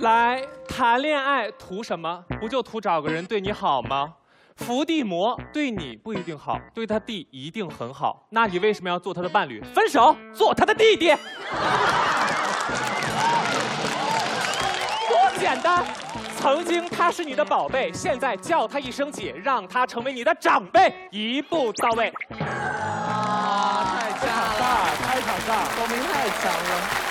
来谈恋爱图什么？不就图找个人对你好吗？伏地魔对你不一定好，对他弟一定很好。那你为什么要做他的伴侣？分手，做他的弟弟。多简单！曾经他是你的宝贝，现在叫他一声姐，让他成为你的长辈，一步到位。啊，太强大，太强大，国民太强了。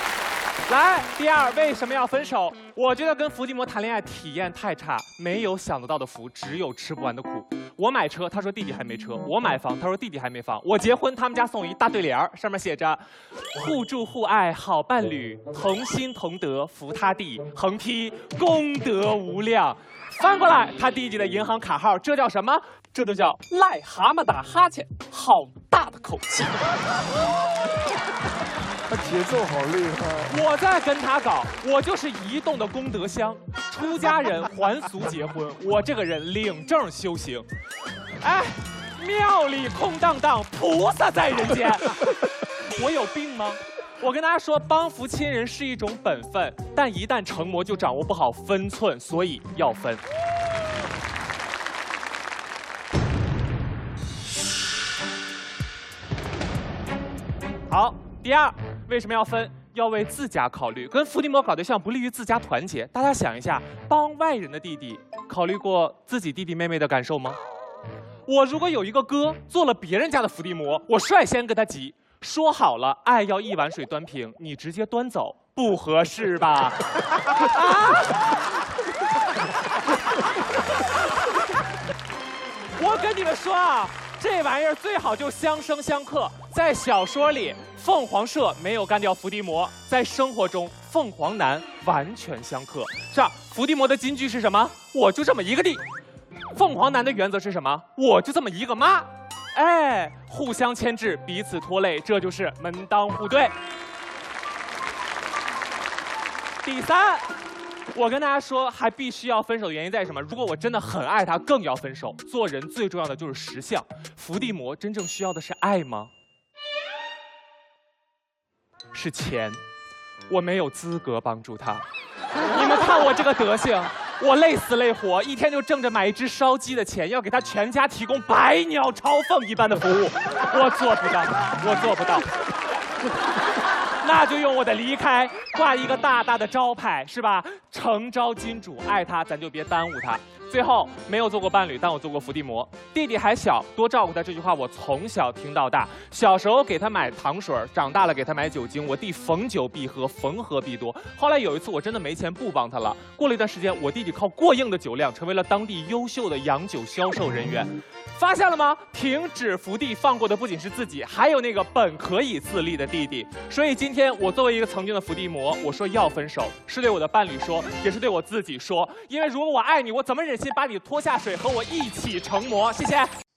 来，第二，为什么要分手？我觉得跟伏地魔谈恋爱体验太差，没有想得到的福，只有吃不完的苦。我买车，他说弟弟还没车；我买房，他说弟弟还没房；我结婚，他们家送一大对联儿，上面写着“互助互爱好伴侣，同心同德扶他弟”，横批“功德无量”。翻过来，他弟弟的银行卡号，这叫什么？这就叫癞蛤蟆打哈欠，好大的口气。他节奏好厉害。我在跟他搞，我就是移动的功德箱，出家人还俗结婚，我这个人领证修行。哎，庙里空荡荡，菩萨在人间。我有病吗？我跟大家说，帮扶亲人是一种本分，但一旦成魔就掌握不好分寸，所以要分。好，第二。为什么要分？要为自家考虑。跟伏地魔搞对象不利于自家团结。大家想一下，帮外人的弟弟，考虑过自己弟弟妹妹的感受吗？我如果有一个哥做了别人家的伏地魔，我率先跟他急，说好了，爱要一碗水端平，你直接端走，不合适吧？我跟你们说啊，这玩意儿最好就相生相克。在小说里，凤凰社没有干掉伏地魔；在生活中，凤凰男完全相克。是啊，伏地魔的金句是什么？我就这么一个弟。凤凰男的原则是什么？我就这么一个妈。哎，互相牵制，彼此拖累，这就是门当户对。第三，我跟大家说，还必须要分手的原因在什么？如果我真的很爱他，更要分手。做人最重要的就是实相。伏地魔真正需要的是爱吗？是钱，我没有资格帮助他。你们看我这个德行，我累死累活，一天就挣着买一只烧鸡的钱，要给他全家提供百鸟朝凤一般的服务，我做不到，我做不到。那就用我的离开挂一个大大的招牌，是吧？诚招金主，爱他咱就别耽误他。最后没有做过伴侣，但我做过伏地魔。弟弟还小，多照顾他。这句话我从小听到大。小时候给他买糖水，长大了给他买酒精。我弟逢酒必喝，逢喝必多。后来有一次我真的没钱不帮他了。过了一段时间，我弟弟靠过硬的酒量，成为了当地优秀的洋酒销售人员。发现了吗？停止伏地，放过的不仅是自己，还有那个本可以自立的弟弟。所以今天我作为一个曾经的伏地魔，我说要分手，是对我的伴侣说，也是对我自己说。因为如果我爱你，我怎么忍心把你拖下水，和我一起成魔？谢谢。